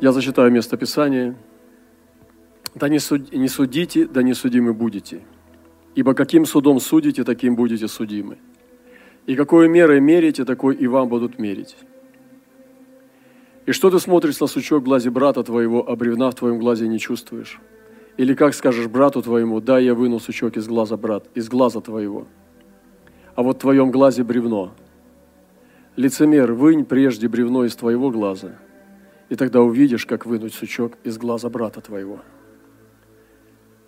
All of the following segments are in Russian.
Я зачитаю место Писания. «Да не, суд, не судите, да не судимы будете. Ибо каким судом судите, таким будете судимы. И какой мерой мерите, такой и вам будут мерить. И что ты смотришь на сучок в глазе брата твоего, а бревна в твоем глазе не чувствуешь? Или как скажешь брату твоему, да, я выну сучок из глаза, брат, из глаза твоего, а вот в твоем глазе бревно. Лицемер, вынь прежде бревно из твоего глаза, и тогда увидишь, как вынуть сучок из глаза брата твоего.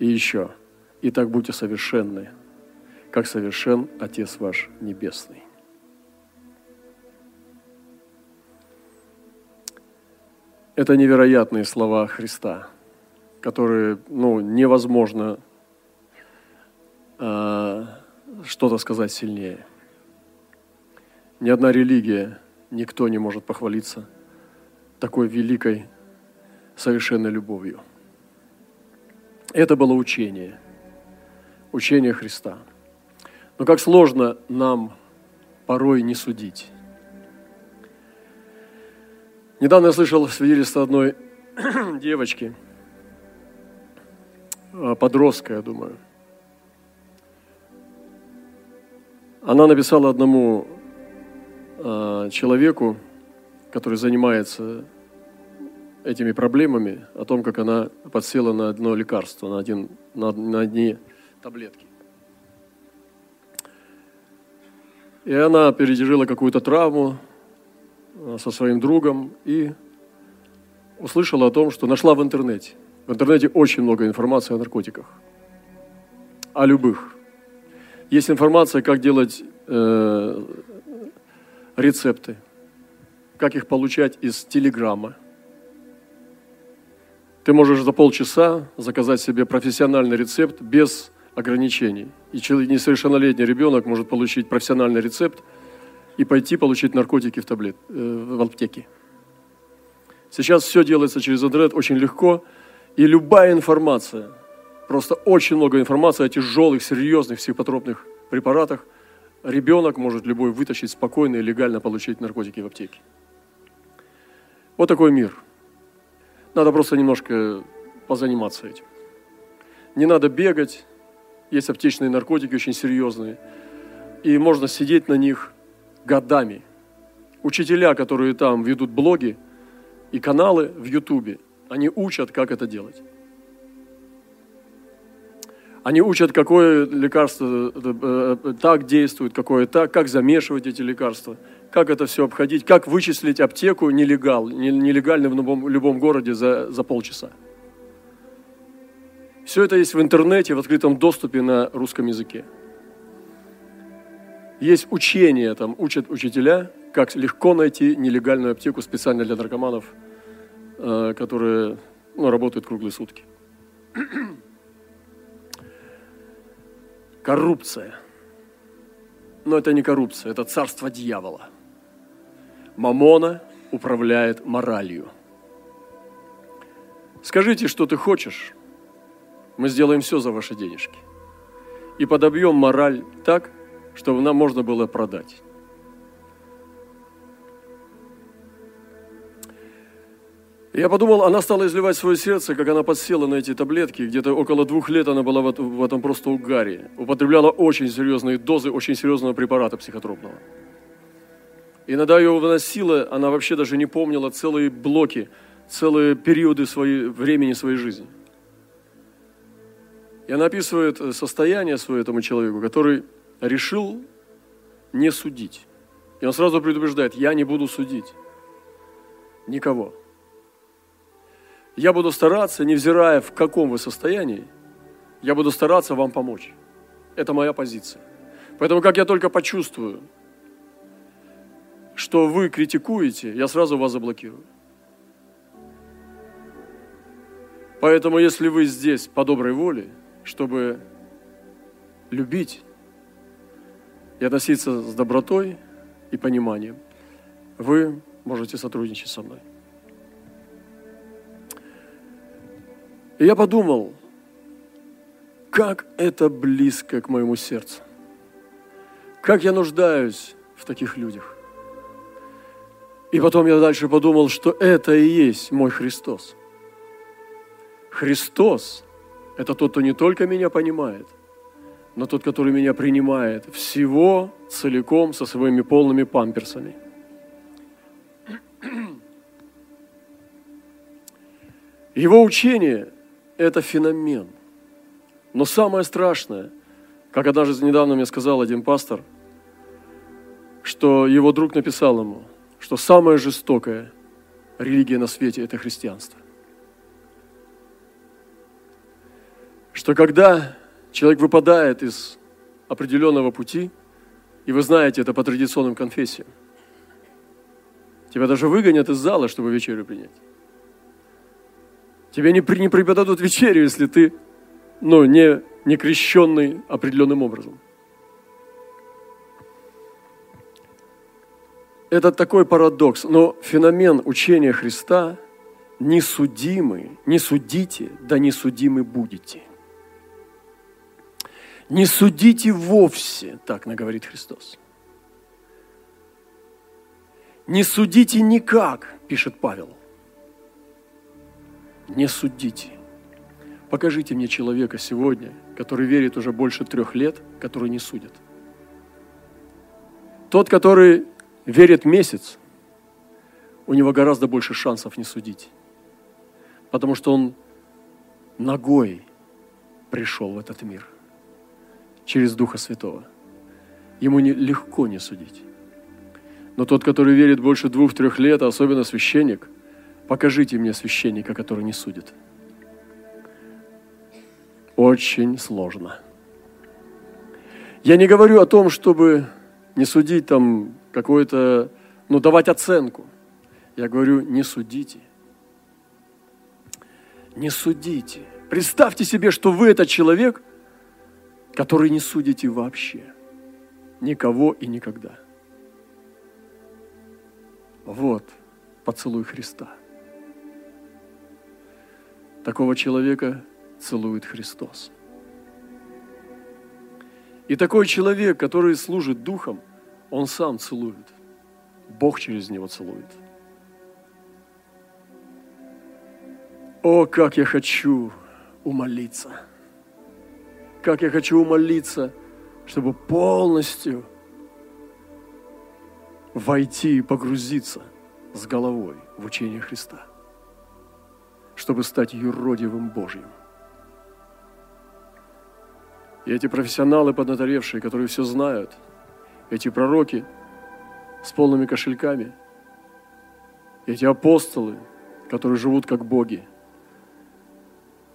И еще, и так будьте совершенны, как совершен Отец ваш Небесный. Это невероятные слова Христа, которые ну, невозможно э, что-то сказать сильнее. Ни одна религия, никто не может похвалиться такой великой, совершенной любовью. Это было учение, учение Христа. Но как сложно нам порой не судить. Недавно я слышал свидетельство одной девочки, а, подростка, я думаю. Она написала одному э, человеку, который занимается этими проблемами, о том, как она подсела на одно лекарство, на, один, на, на одни таблетки. И она пережила какую-то травму, Э, со своим другом и услышала о том, что нашла в интернете. В интернете очень много информации о наркотиках, о любых. Есть информация, как делать э, рецепты, как их получать из телеграмма. Ты можешь за полчаса заказать себе профессиональный рецепт без ограничений. И несовершеннолетний ребенок может получить профессиональный рецепт – и пойти получить наркотики в, таблет, э, в аптеке. Сейчас все делается через интернет очень легко, и любая информация, просто очень много информации о тяжелых, серьезных психотропных препаратах, ребенок может любой вытащить спокойно и легально получить наркотики в аптеке. Вот такой мир. Надо просто немножко позаниматься этим. Не надо бегать, есть аптечные наркотики очень серьезные, и можно сидеть на них – годами. Учителя, которые там ведут блоги и каналы в Ютубе, они учат, как это делать. Они учат, какое лекарство э, э, так действует, какое так, как замешивать эти лекарства, как это все обходить, как вычислить аптеку нелегал, нелегально в любом, любом городе за, за полчаса. Все это есть в интернете, в открытом доступе на русском языке. Есть учение, там учат учителя, как легко найти нелегальную аптеку специально для наркоманов, э, которые ну, работают круглые сутки. Коррупция. Но это не коррупция, это царство дьявола. Мамона управляет моралью. Скажите, что ты хочешь, мы сделаем все за ваши денежки. И подобьем мораль так, чтобы нам можно было продать. Я подумал, она стала изливать свое сердце, как она подсела на эти таблетки. Где-то около двух лет она была в этом просто угаре. Употребляла очень серьезные дозы очень серьезного препарата психотропного. Иногда ее выносило, она вообще даже не помнила целые блоки, целые периоды своей, времени своей жизни. И она описывает состояние свое этому человеку, который решил не судить. И он сразу предупреждает, я не буду судить никого. Я буду стараться, невзирая в каком вы состоянии, я буду стараться вам помочь. Это моя позиция. Поэтому, как я только почувствую, что вы критикуете, я сразу вас заблокирую. Поэтому, если вы здесь по доброй воле, чтобы любить, и относиться с добротой и пониманием, вы можете сотрудничать со мной. И я подумал, как это близко к моему сердцу. Как я нуждаюсь в таких людях. И потом я дальше подумал, что это и есть мой Христос. Христос – это тот, кто не только меня понимает, но тот, который меня принимает всего целиком со своими полными памперсами. Его учение – это феномен. Но самое страшное, как однажды недавно мне сказал один пастор, что его друг написал ему, что самая жестокая религия на свете – это христианство. Что когда человек выпадает из определенного пути, и вы знаете это по традиционным конфессиям, тебя даже выгонят из зала, чтобы вечерю принять. Тебе не, не преподадут вечерю, если ты ну, не, не крещенный определенным образом. Это такой парадокс, но феномен учения Христа не судимы, не судите, да не судимы будете. Не судите вовсе, так наговорит Христос. Не судите никак, пишет Павел не судите. Покажите мне человека сегодня, который верит уже больше трех лет, который не судит. Тот, который верит месяц, у него гораздо больше шансов не судить. Потому что он ногой пришел в этот мир через Духа Святого. Ему не, легко не судить. Но тот, который верит больше двух-трех лет, особенно священник – Покажите мне священника, который не судит. Очень сложно. Я не говорю о том, чтобы не судить там какой-то, ну, давать оценку. Я говорю, не судите. Не судите. Представьте себе, что вы это человек, который не судите вообще. Никого и никогда. Вот поцелуй Христа. Такого человека целует Христос. И такой человек, который служит Духом, он сам целует. Бог через него целует. О, как я хочу умолиться! Как я хочу умолиться, чтобы полностью войти и погрузиться с головой в учение Христа чтобы стать юродивым Божьим. И эти профессионалы поднаторевшие, которые все знают, эти пророки с полными кошельками, эти апостолы, которые живут как боги,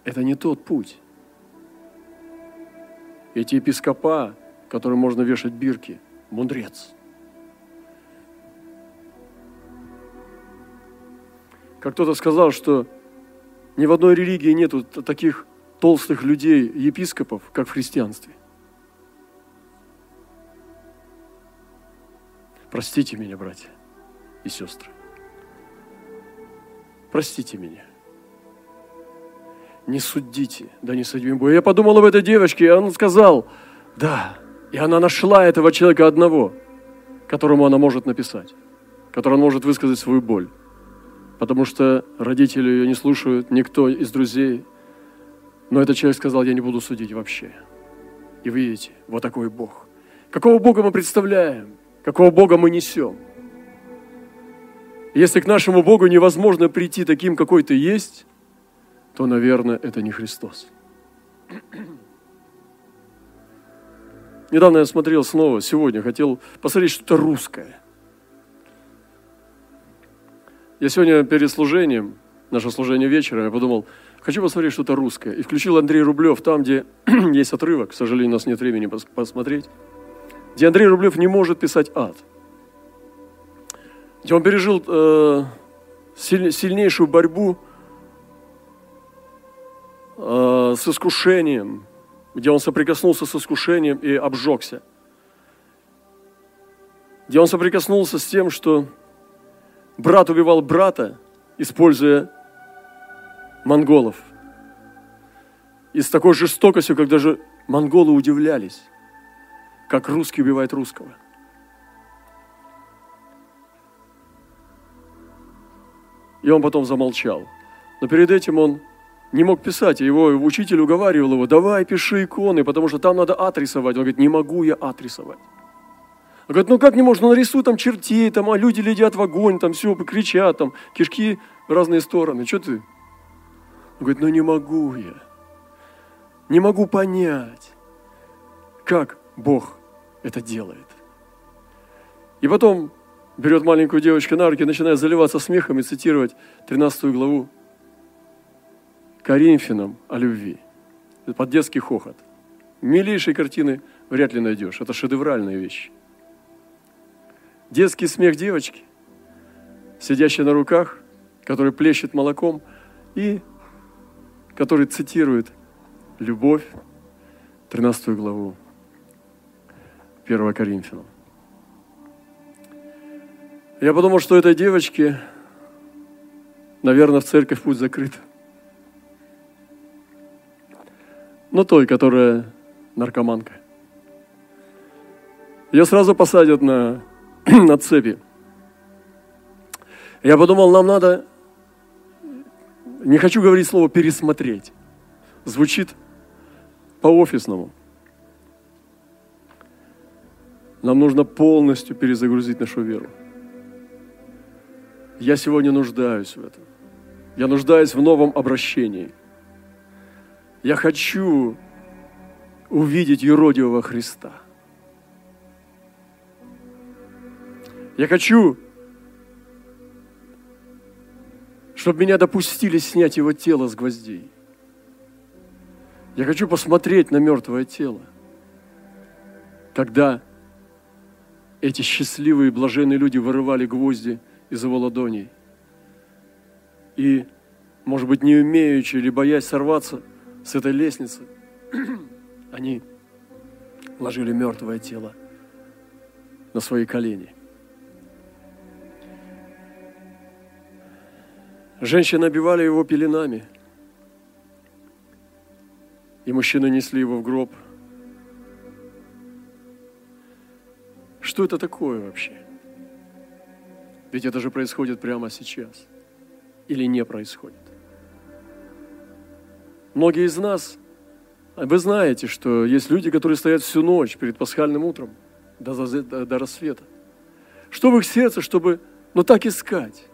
это не тот путь. Эти епископа, которым можно вешать бирки, мудрец. Как кто-то сказал, что ни в одной религии нету таких толстых людей, епископов, как в христианстве. Простите меня, братья и сестры. Простите меня. Не судите, да не судим Бога. Я подумал об этой девочке, и он сказал, да, и она нашла этого человека одного, которому она может написать, который может высказать свою боль потому что родители ее не слушают, никто из друзей. Но этот человек сказал, я не буду судить вообще. И вы видите, вот такой Бог. Какого Бога мы представляем? Какого Бога мы несем? Если к нашему Богу невозможно прийти таким, какой ты есть, то, наверное, это не Христос. Недавно я смотрел снова, сегодня хотел посмотреть что-то русское. Я сегодня перед служением, наше служение вечером, я подумал, хочу посмотреть что-то русское. И включил Андрей Рублев там, где есть отрывок, к сожалению, у нас нет времени посмотреть, где Андрей Рублев не может писать ад. Где он пережил э, сильнейшую борьбу э, с искушением, где он соприкоснулся с искушением и обжегся. Где он соприкоснулся с тем, что брат убивал брата, используя монголов. И с такой жестокостью, как даже монголы удивлялись, как русский убивает русского. И он потом замолчал. Но перед этим он не мог писать, его учитель уговаривал его, давай пиши иконы, потому что там надо ад рисовать. Он говорит, не могу я ад рисовать. Он говорит, ну как не можно, нарисуй там чертей, там, а люди летят в огонь, там все, кричат, там, кишки в разные стороны. Что ты? Он говорит, ну не могу я. Не могу понять, как Бог это делает. И потом берет маленькую девочку на руки, начинает заливаться смехом и цитировать 13 главу Коринфянам о любви. Под детский хохот. Милейшие картины вряд ли найдешь. Это шедевральные вещи. Детский смех девочки, сидящей на руках, который плещет молоком и который цитирует любовь, 13 главу 1 Коринфянам. Я подумал, что этой девочке, наверное, в церковь путь закрыт. Но той, которая наркоманка. Ее сразу посадят на, на цепи. Я подумал, нам надо, не хочу говорить слово пересмотреть. Звучит по-офисному. Нам нужно полностью перезагрузить нашу веру. Я сегодня нуждаюсь в этом. Я нуждаюсь в новом обращении. Я хочу увидеть юродивого Христа. Я хочу, чтобы меня допустили снять его тело с гвоздей. Я хочу посмотреть на мертвое тело, когда эти счастливые, блаженные люди вырывали гвозди – из его ладоней. И, может быть, не умеючи или боясь сорваться с этой лестницы, они ложили мертвое тело на свои колени. Женщины обивали его пеленами, и мужчины несли его в гроб. Что это такое вообще? Ведь это же происходит прямо сейчас. Или не происходит. Многие из нас, вы знаете, что есть люди, которые стоят всю ночь перед пасхальным утром до, до, до рассвета. Что в их сердце, чтобы, ну так искать.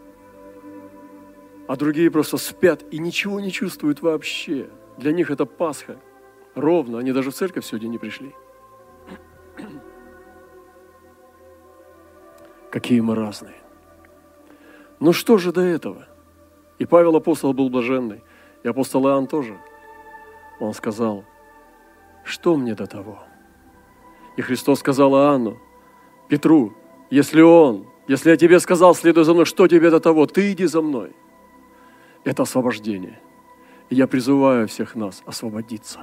А другие просто спят и ничего не чувствуют вообще. Для них это Пасха. Ровно, они даже в церковь сегодня не пришли. Какие мы разные. Ну что же до этого? И Павел апостол был блаженный, и апостол Иоанн тоже. Он сказал, что мне до того? И Христос сказал Иоанну, Петру, если он, если я тебе сказал, следуй за мной, что тебе до того? Ты иди за мной. Это освобождение. И я призываю всех нас освободиться,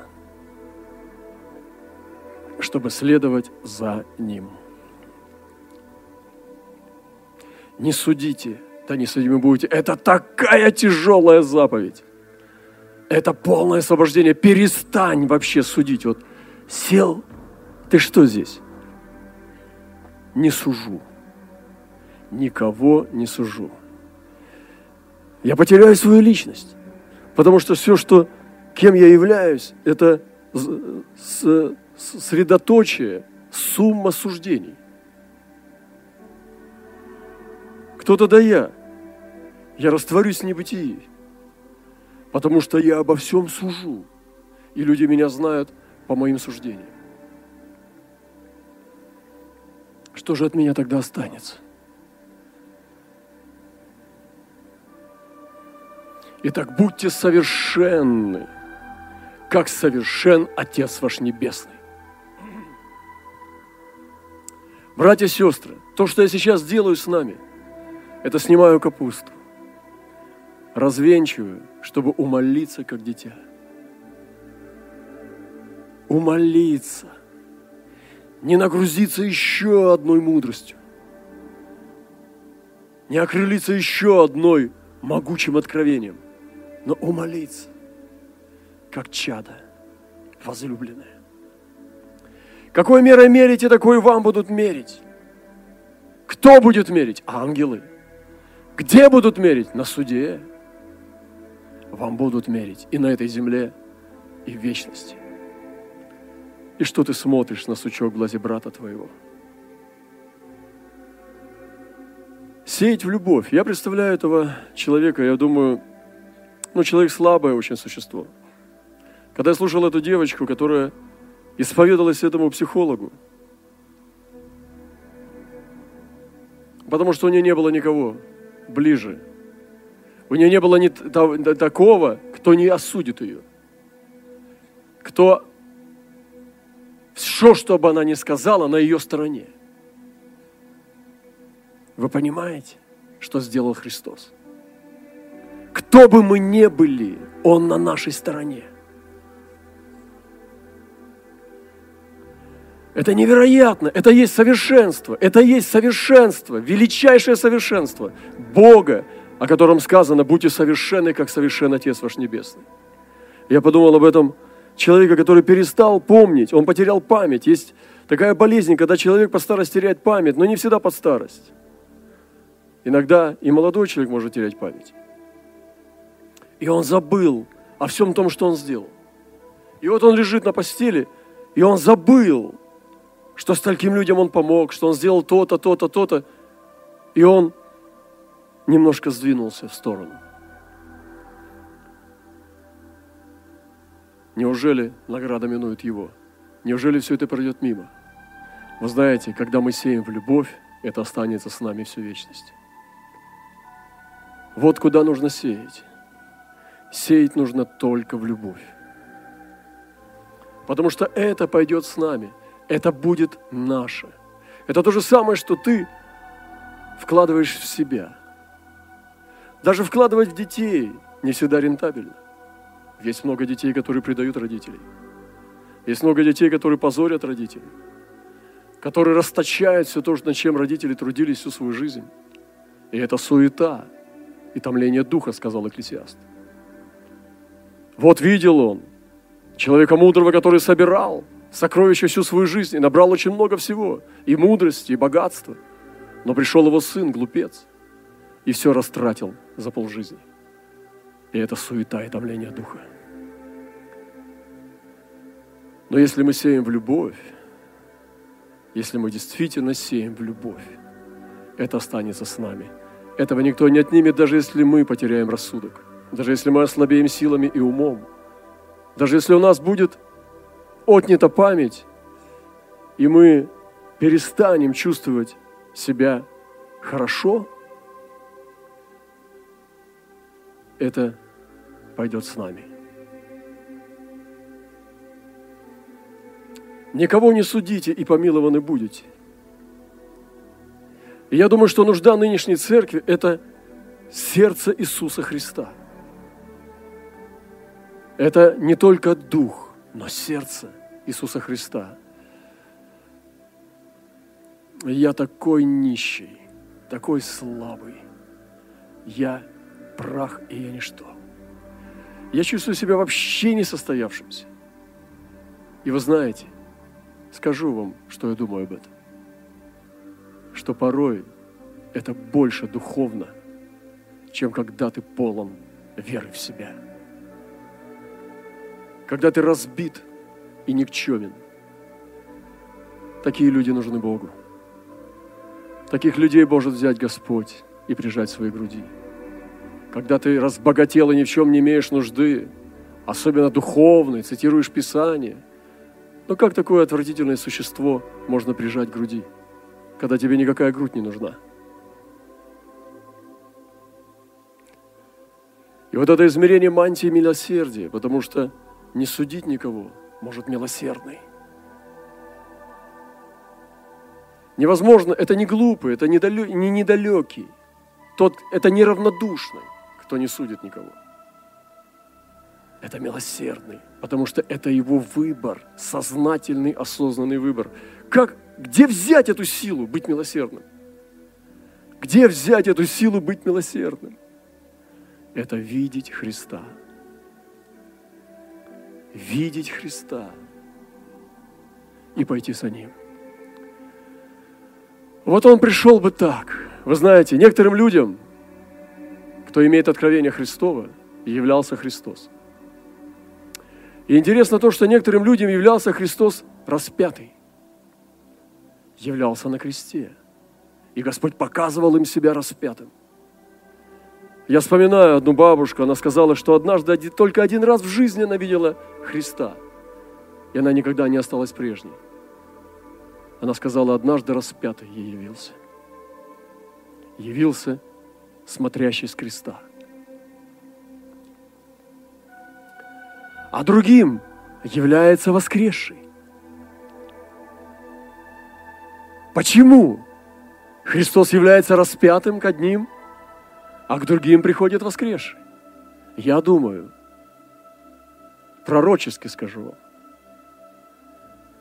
чтобы следовать за Ним. Не судите, да не судимы будете. Это такая тяжелая заповедь. Это полное освобождение. Перестань вообще судить. Вот сел, ты что здесь? Не сужу. Никого не сужу. Я потеряю свою личность. Потому что все, что, кем я являюсь, это средоточие, сумма суждений. Кто тогда я? Я растворюсь в небытии, потому что я обо всем сужу, и люди меня знают по моим суждениям. Что же от меня тогда останется? Итак, будьте совершенны, как совершен Отец ваш Небесный. Братья и сестры, то, что я сейчас делаю с нами – это снимаю капусту, развенчиваю, чтобы умолиться, как дитя. Умолиться. Не нагрузиться еще одной мудростью. Не окрылиться еще одной могучим откровением, но умолиться, как чадо возлюбленное. Какой мерой мерите, такой вам будут мерить. Кто будет мерить? Ангелы – Где будут мерить? На суде. Вам будут мерить и на этой земле, и в вечности. И что ты смотришь на сучок в глазе брата твоего? Сеять в любовь. Я представляю этого человека, я думаю, ну, человек слабое очень существо. Когда я слушал эту девочку, которая исповедалась этому психологу, потому что у нее не было никого ближе. У нее не было ни такого, кто не осудит ее. Кто все, что бы она ни сказала, на ее стороне. Вы понимаете, что сделал Христос? Кто бы мы ни были, Он на нашей стороне. Это невероятно, это есть совершенство, это есть совершенство, величайшее совершенство Бога, о котором сказано, будьте совершенны, как совершен Отец ваш Небесный. Я подумал об этом человека, который перестал помнить, он потерял память. Есть такая болезнь, когда человек по старости теряет память, но не всегда под старость. Иногда и молодой человек может терять память. И он забыл о всем том, что он сделал. И вот он лежит на постели, и он забыл, что стольким людям он помог, что он сделал то-то, то-то, то-то. И он немножко сдвинулся в сторону. Неужели награда минует его? Неужели все это пройдет мимо? Вы знаете, когда мы сеем в любовь, это останется с нами всю вечность. Вот куда нужно сеять. Сеять нужно только в любовь. Потому что это пойдет с нами. Это будет наше. Это то же самое, что ты вкладываешь в себя. Даже вкладывать в детей не всегда рентабельно. Есть много детей, которые предают родителей. Есть много детей, которые позорят родителей. Которые расточают все то, над чем родители трудились всю свою жизнь. И это суета и томление духа, сказал Экклесиаст. Вот видел он человека мудрого, который собирал сокровища всю свою жизнь и набрал очень много всего, и мудрости, и богатства. Но пришел его сын, глупец, и все растратил за полжизни. И это суета и томление духа. Но если мы сеем в любовь, если мы действительно сеем в любовь, это останется с нами. Этого никто не отнимет, даже если мы потеряем рассудок, даже если мы ослабеем силами и умом, даже если у нас будет отнята память, и мы перестанем чувствовать себя хорошо, это пойдет с нами. Никого не судите, и помилованы будете. И я думаю, что нужда нынешней церкви – это сердце Иисуса Христа. Это не только дух, но сердце Иисуса Христа. Я такой нищий, такой слабый. Я прах, и я ничто. Я чувствую себя вообще не состоявшимся. И вы знаете, скажу вам, что я думаю об этом. Что порой это больше духовно, чем когда ты полон веры в себя. Когда ты разбит и никчемен. Такие люди нужны Богу. Таких людей может взять Господь и прижать свои груди когда ты разбогател и ни в чем не имеешь нужды, особенно духовный, цитируешь Писание. Но как такое отвратительное существо можно прижать к груди, когда тебе никакая грудь не нужна? И вот это измерение мантии милосердия, потому что не судить никого может милосердный. Невозможно, это не глупый, это не недалекий, тот, это неравнодушный кто не судит никого. Это милосердный, потому что это его выбор, сознательный, осознанный выбор. Как, где взять эту силу быть милосердным? Где взять эту силу быть милосердным? Это видеть Христа. Видеть Христа и пойти за Ним. Вот он пришел бы так. Вы знаете, некоторым людям кто имеет откровение Христова, являлся Христос. И интересно то, что некоторым людям являлся Христос распятый. Являлся на кресте. И Господь показывал им себя распятым. Я вспоминаю одну бабушку, она сказала, что однажды только один раз в жизни она видела Христа. И она никогда не осталась прежней. Она сказала, однажды распятый ей явился. Явился смотрящий с креста. А другим является воскресший. Почему? Христос является распятым к одним, а к другим приходит воскресший. Я думаю, пророчески скажу вам,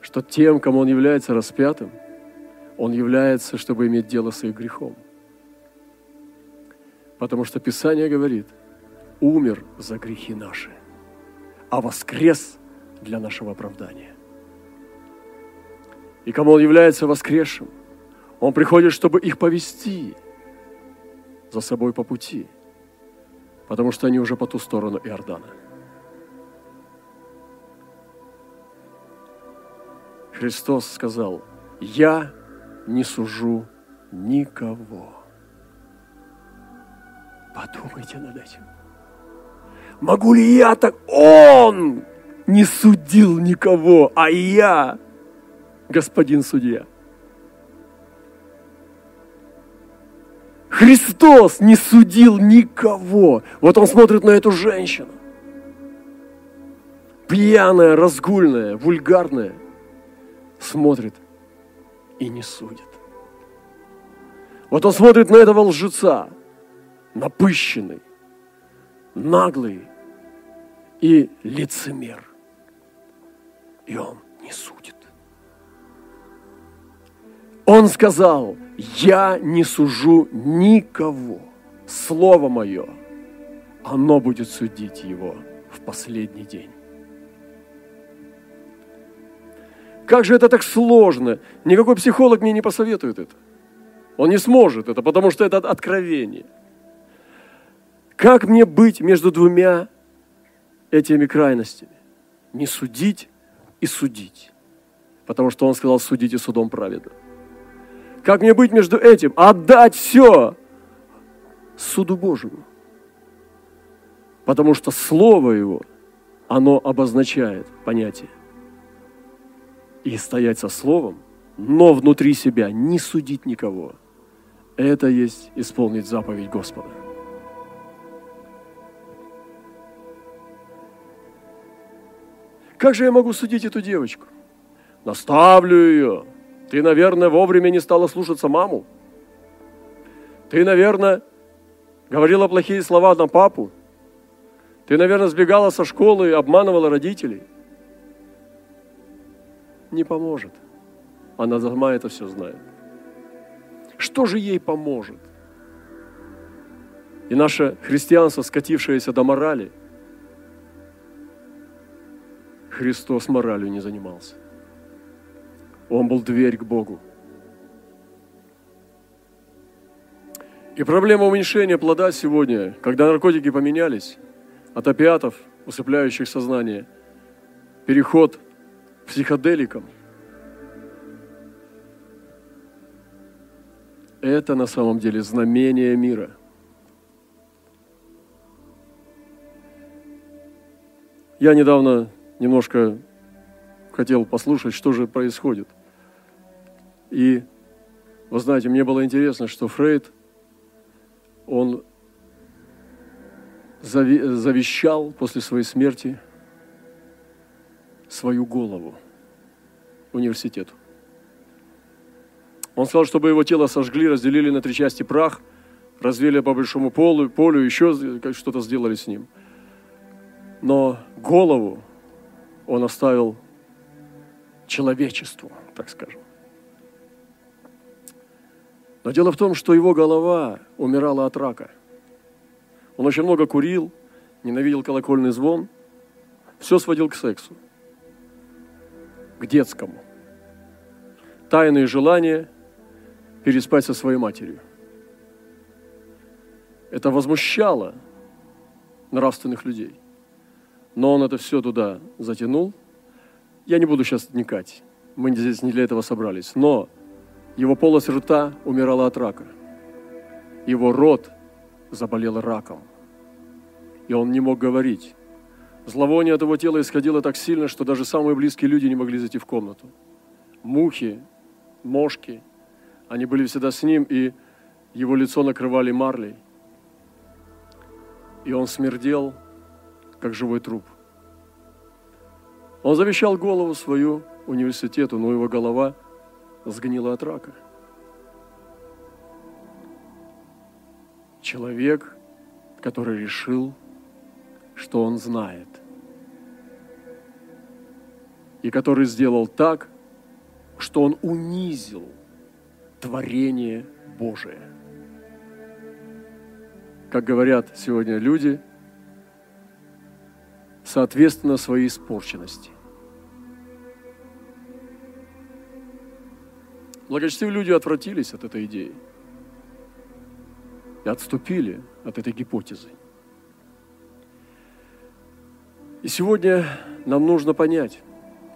что тем, кому он является распятым, он является, чтобы иметь дело с их грехом. Потому что Писание говорит, умер за грехи наши, а воскрес для нашего оправдания. И кому он является воскресшим, он приходит, чтобы их повести за собой по пути, потому что они уже по ту сторону Иордана. Христос сказал, я не сужу никого. Подумайте над этим. Могу ли я так? Он не судил никого, а я, господин судья. Христос не судил никого. Вот он смотрит на эту женщину. Пьяная, разгульная, вульгарная. Смотрит и не судит. Вот он смотрит на этого лжеца, напыщенный, наглый и лицемер. И он не судит. Он сказал, я не сужу никого. Слово мое, оно будет судить его в последний день. Как же это так сложно? Никакой психолог мне не посоветует это. Он не сможет это, потому что это откровение. Как мне быть между двумя этими крайностями? Не судить и судить. Потому что он сказал, судите судом праведным. Как мне быть между этим? Отдать все суду Божьему. Потому что Слово Его, оно обозначает понятие. И стоять со Словом, но внутри себя не судить никого. Это есть исполнить заповедь Господа. Как же я могу судить эту девочку? Наставлю ее. Ты, наверное, вовремя не стала слушаться маму. Ты, наверное, говорила плохие слова на папу. Ты, наверное, сбегала со школы и обманывала родителей. Не поможет. Она сама это все знает. Что же ей поможет? И наше христианство, скатившееся до морали – Христос моралью не занимался. Он был дверь к Богу. И проблема уменьшения плода сегодня, когда наркотики поменялись от опиатов, усыпляющих сознание, переход к психоделикам, это на самом деле знамение мира. Я недавно немножко хотел послушать, что же происходит. И, вы знаете, мне было интересно, что Фрейд, он завещал после своей смерти свою голову университету. Он сказал, чтобы его тело сожгли, разделили на три части прах, развели по большому полу, полю, еще что-то сделали с ним. Но голову он оставил человечеству, так скажем. Но дело в том, что его голова умирала от рака. Он очень много курил, ненавидел колокольный звон, все сводил к сексу, к детскому. Тайные желания переспать со своей матерью. Это возмущало нравственных людей. Но он это все туда затянул. Я не буду сейчас вникать. Мы здесь не для этого собрались. Но его полость рта умирала от рака. Его рот заболел раком. И он не мог говорить. Зловоние от его тела исходило так сильно, что даже самые близкие люди не могли зайти в комнату. Мухи, мошки, они были всегда с ним, и его лицо накрывали марлей. И он смердел, как живой труп. Он завещал голову свою университету, но его голова сгнила от рака. Человек, который решил, что он знает. И который сделал так, что он унизил творение Божие. Как говорят сегодня люди, соответственно своей испорченности. Благочестивые люди отвратились от этой идеи и отступили от этой гипотезы. И сегодня нам нужно понять,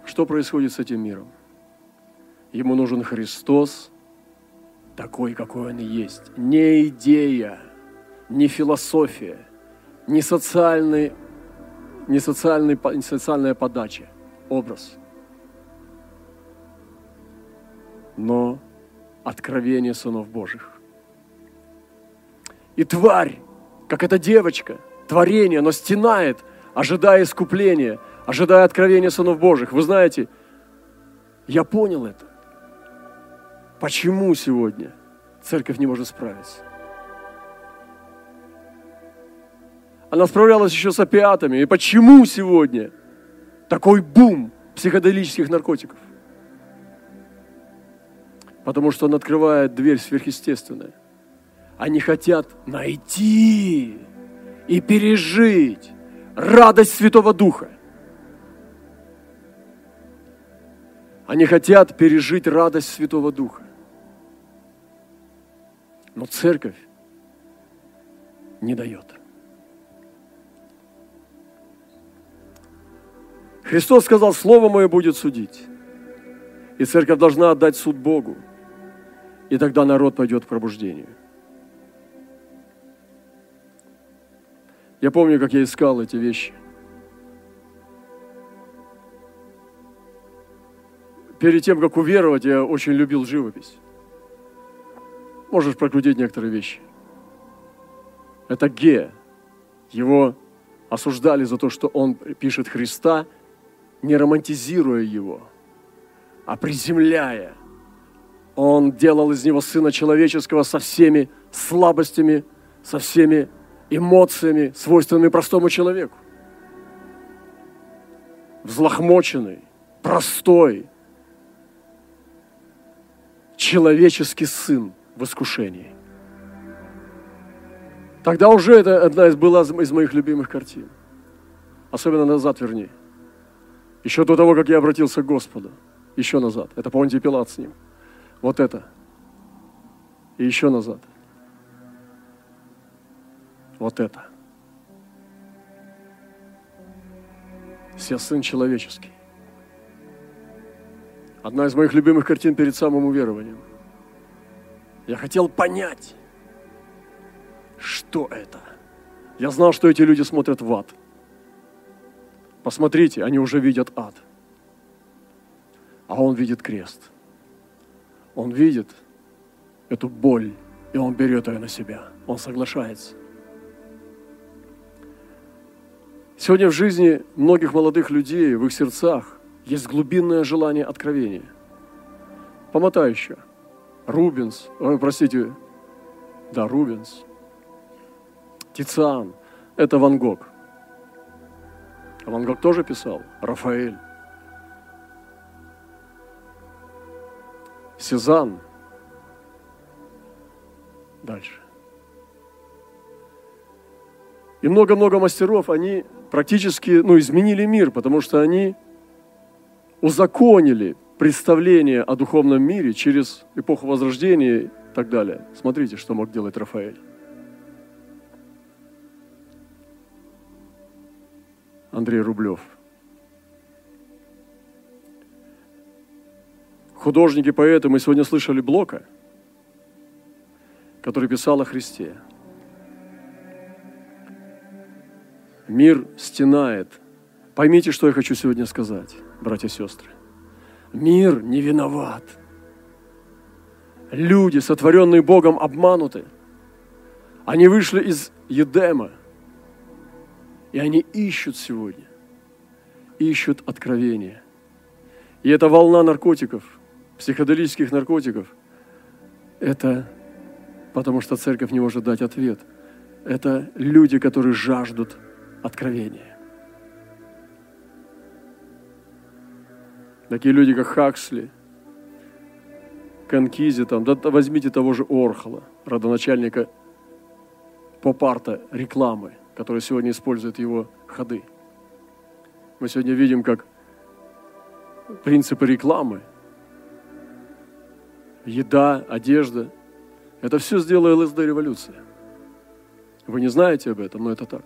что происходит с этим миром. Ему нужен Христос, такой, какой Он и есть. Не идея, не философия, не, социальный, не, социальный, не социальная подача, образ. Но откровение сынов Божьих. И тварь, как эта девочка, творение, но стенает – ожидая искупления, ожидая откровения сынов Божьих. Вы знаете, я понял это. Почему сегодня церковь не может справиться? Она справлялась еще с опиатами. И почему сегодня такой бум психоделических наркотиков? Потому что он открывает дверь сверхъестественная. Они хотят найти и пережить радость Святого Духа. Они хотят пережить радость Святого Духа. Но церковь не дает. Христос сказал, Слово Мое будет судить. И церковь должна отдать суд Богу. И тогда народ пойдет к пробуждению. Я помню, как я искал эти вещи. Перед тем, как уверовать, я очень любил живопись. Можешь прокрутить некоторые вещи. Это Ге. Его осуждали за то, что он пишет Христа, не романтизируя его, а приземляя. Он делал из него сына человеческого со всеми слабостями, со всеми эмоциями, свойственными простому человеку. Взлохмоченный, простой, человеческий сын в искушении. Тогда уже это одна из была из моих любимых картин. Особенно назад вернее. Еще до того, как я обратился к Господу. Еще назад. Это Понтий Пилат с ним. Вот это. И еще назад вот это. Я сын человеческий. Одна из моих любимых картин перед самым уверованием. Я хотел понять, что это. Я знал, что эти люди смотрят в ад. Посмотрите, они уже видят ад. А он видит крест. Он видит эту боль, и он берет ее на себя. Он соглашается. Сегодня в жизни многих молодых людей, в их сердцах, есть глубинное желание откровения. Помотай еще. Рубинс, ой, простите, да, Рубинс, Тициан, это Ван Гог. Ван Гог тоже писал, Рафаэль. Сезанн. Дальше. И много-много мастеров, они практически ну, изменили мир, потому что они узаконили представление о духовном мире через эпоху Возрождения и так далее. Смотрите, что мог делать Рафаэль. Андрей Рублев – Художники, поэты, мы сегодня слышали Блока, который писал о Христе. Мир стенает. Поймите, что я хочу сегодня сказать, братья и сестры. Мир не виноват. Люди, сотворенные Богом, обмануты. Они вышли из Едема, и они ищут сегодня, ищут откровения. И эта волна наркотиков, психоделических наркотиков, это потому что церковь не может дать ответ. Это люди, которые жаждут откровения. Такие люди, как Хаксли, Конкизи, там, да возьмите того же Орхола, родоначальника поп-арта рекламы, который сегодня использует его ходы. Мы сегодня видим, как принципы рекламы, еда, одежда, это все сделала ЛСД-революция. Вы не знаете об этом, но это так.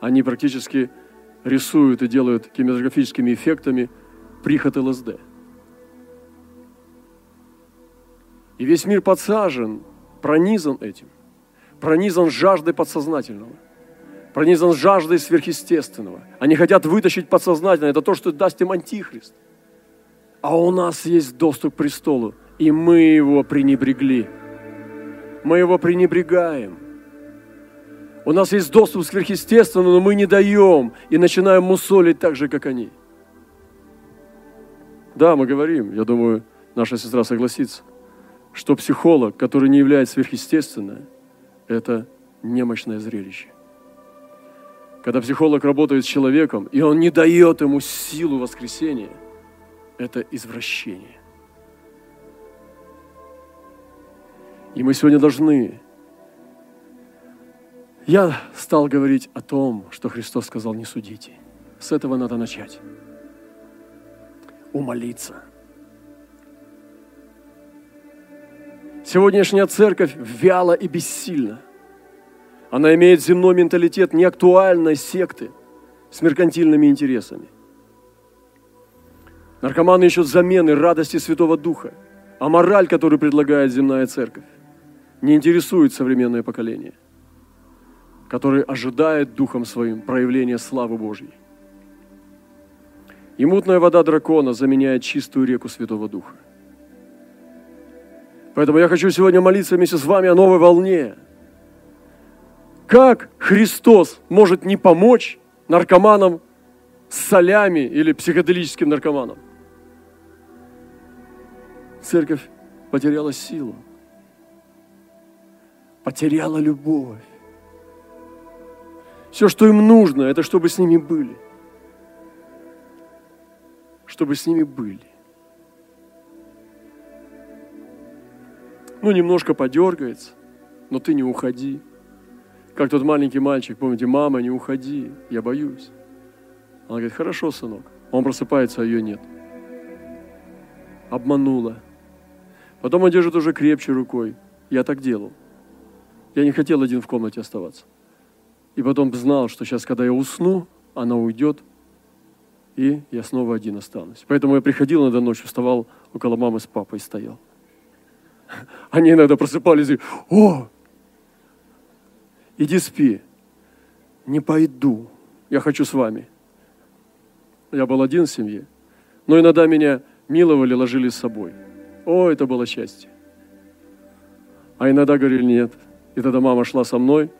Они практически рисуют и делают кинематографическими эффектами приход ЛСД. И весь мир подсажен, пронизан этим, пронизан жаждой подсознательного, пронизан жаждой сверхъестественного. Они хотят вытащить подсознательное, это то, что даст им антихрист. А у нас есть доступ к престолу, и мы его пренебрегли. Мы его пренебрегаем. У нас есть доступ к сверхъестественному, но мы не даем и начинаем мусолить так же, как они – да, мы говорим, я думаю, наша сестра согласится, что психолог, который не является сверхъестественным, это немощное зрелище. Когда психолог работает с человеком, и он не дает ему силу воскресения, это извращение. И мы сегодня должны... Я стал говорить о том, что Христос сказал, не судите. С этого надо начать умолиться. Сегодняшняя церковь вяла и бессильна. Она имеет земной менталитет неактуальной секты с меркантильными интересами. Наркоманы ищут замены радости Святого Духа, а мораль, которую предлагает земная церковь, не интересует современное поколение, которое ожидает Духом Своим проявления славы Божьей. И мутная вода дракона заменяет чистую реку Святого Духа. Поэтому я хочу сегодня молиться вместе с вами о новой волне. Как Христос может не помочь наркоманам с солями или психоделическим наркоманам? Церковь потеряла силу, потеряла любовь. Все, что им нужно, это чтобы с ними были – чтобы с ними были. Ну, немножко подергается, но ты не уходи. Как тот маленький мальчик, помните, мама, не уходи, я боюсь. Она говорит, хорошо, сынок. Он просыпается, а ее нет. Обманула. Потом он держит уже крепче рукой. Я так делал. Я не хотел один в комнате оставаться. И потом знал, что сейчас, когда я усну, она уйдет, и я снова один останусь. Поэтому я приходил иногда ночью, вставал около мамы с папой и стоял. Они иногда просыпались и «О, иди спи». «Не пойду, я хочу с вами». Я был один в семье, но иногда меня миловали, ложили с собой. О, это было счастье. А иногда говорили нет. И тогда мама шла со мной.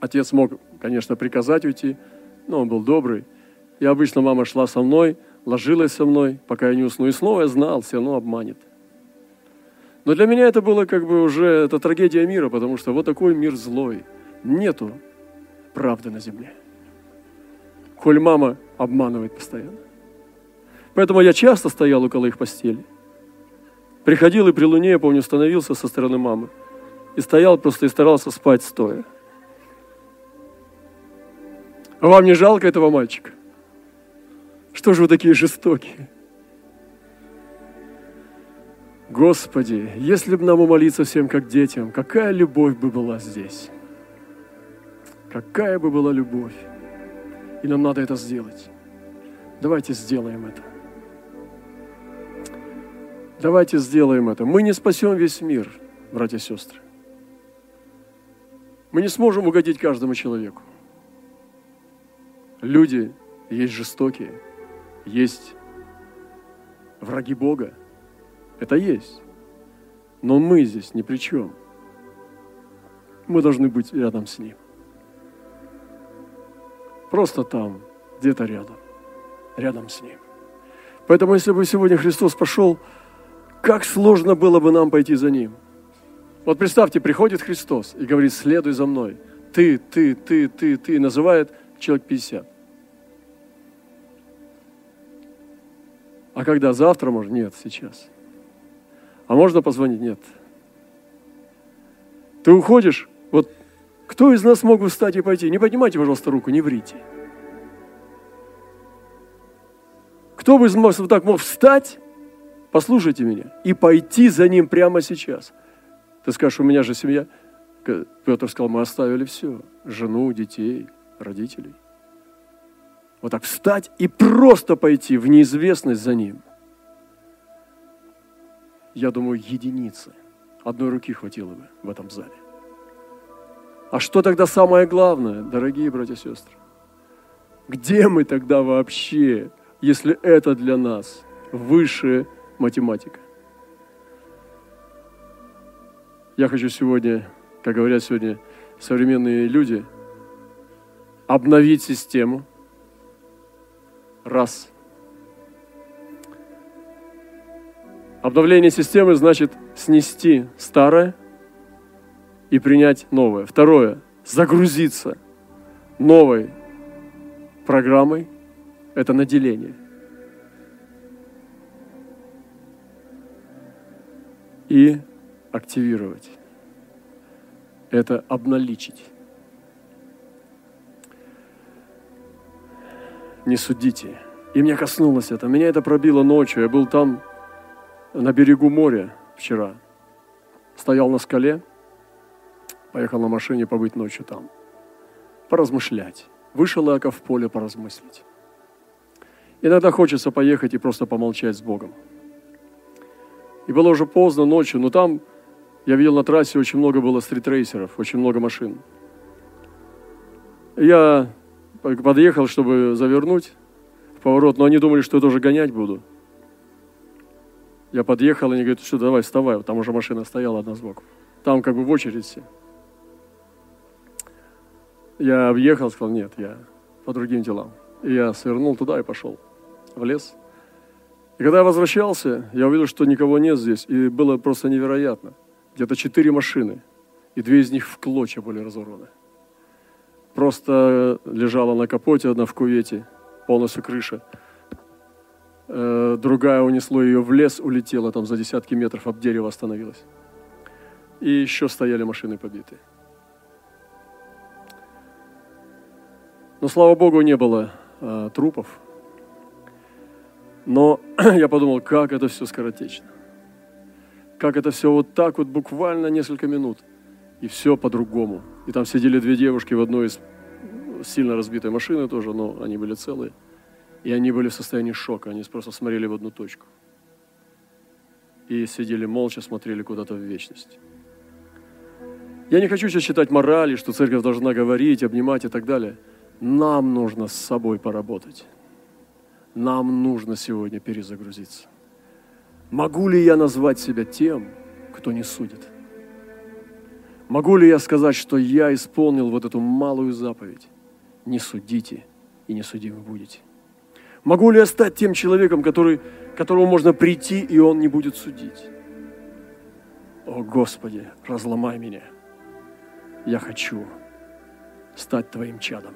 Отец мог, конечно, приказать уйти, но он был добрый. И обычно мама шла со мной, ложилась со мной, пока я не усну. И снова я знал, все равно обманет. Но для меня это было как бы уже это трагедия мира, потому что вот такой мир злой. Нету правды на земле. Коль мама обманывает постоянно. Поэтому я часто стоял около их постели. Приходил и при луне, я помню, становился со стороны мамы. И стоял просто и старался спать стоя. А вам не жалко этого мальчика? Что же вы такие жестокие? Господи, если бы нам умолиться всем как детям, какая любовь бы была здесь? Какая бы была любовь? И нам надо это сделать. Давайте сделаем это. Давайте сделаем это. Мы не спасем весь мир, братья и сестры. Мы не сможем угодить каждому человеку. Люди есть жестокие, есть враги Бога. Это есть. Но мы здесь ни при чем. Мы должны быть рядом с Ним. Просто там, где-то рядом. Рядом с Ним. Поэтому, если бы сегодня Христос пошел, как сложно было бы нам пойти за Ним. Вот представьте, приходит Христос и говорит, следуй за мной. Ты, ты, ты, ты, ты, называет человек 50. А когда завтра можно? Нет, сейчас. А можно позвонить? Нет. Ты уходишь, вот кто из нас мог бы встать и пойти? Не поднимайте, пожалуйста, руку, не врите. Кто бы вот так мог встать, послушайте меня, и пойти за ним прямо сейчас? Ты скажешь, у меня же семья. Петр сказал, мы оставили все. Жену, детей, родителей. Вот так встать и просто пойти в неизвестность за ним. Я думаю, единицы. Одной руки хватило бы в этом зале. А что тогда самое главное, дорогие братья и сестры? Где мы тогда вообще, если это для нас высшая математика? Я хочу сегодня, как говорят сегодня современные люди, обновить систему – Раз. Обновление системы значит снести старое и принять новое. Второе. Загрузиться новой программой. Это наделение. И активировать. Это обналичить. не судите. И меня коснулось это. Меня это пробило ночью. Я был там, на берегу моря вчера. Стоял на скале, поехал на машине побыть ночью там. Поразмышлять. Вышел Иаков в поле поразмыслить. Иногда хочется поехать и просто помолчать с Богом. И было уже поздно ночью, но там я видел на трассе очень много было стритрейсеров, очень много машин. Я подъехал, чтобы завернуть в поворот, но они думали, что я тоже гонять буду. Я подъехал, и они говорят, что давай, вставай, там уже машина стояла одна сбоку. Там как бы в очередь все. Я объехал, сказал, нет, я по другим делам. И я свернул туда и пошел в лес. И когда я возвращался, я увидел, что никого нет здесь, и было просто невероятно. Где-то четыре машины, и две из них в клочья были разорваны просто лежала на капоте, одна в кувете, полностью крыша. Э, другая унесло ее в лес, улетела там за десятки метров, об дерево остановилась. И еще стояли машины побитые. Но, слава Богу, не было э, трупов. Но я подумал, как это все скоротечно. Как это все вот так вот, буквально несколько минут. И все по-другому – и там сидели две девушки в одной из сильно разбитой машины тоже, но они были целые. И они были в состоянии шока, они просто смотрели в одну точку. И сидели молча, смотрели куда-то в вечность. Я не хочу сейчас читать морали, что церковь должна говорить, обнимать и так далее. Нам нужно с собой поработать. Нам нужно сегодня перезагрузиться. Могу ли я назвать себя тем, кто не судит? Могу ли я сказать, что я исполнил вот эту малую заповедь? Не судите, и не судимы будете. Могу ли я стать тем человеком, который, которому можно прийти, и он не будет судить? О, Господи, разломай меня. Я хочу стать Твоим чадом.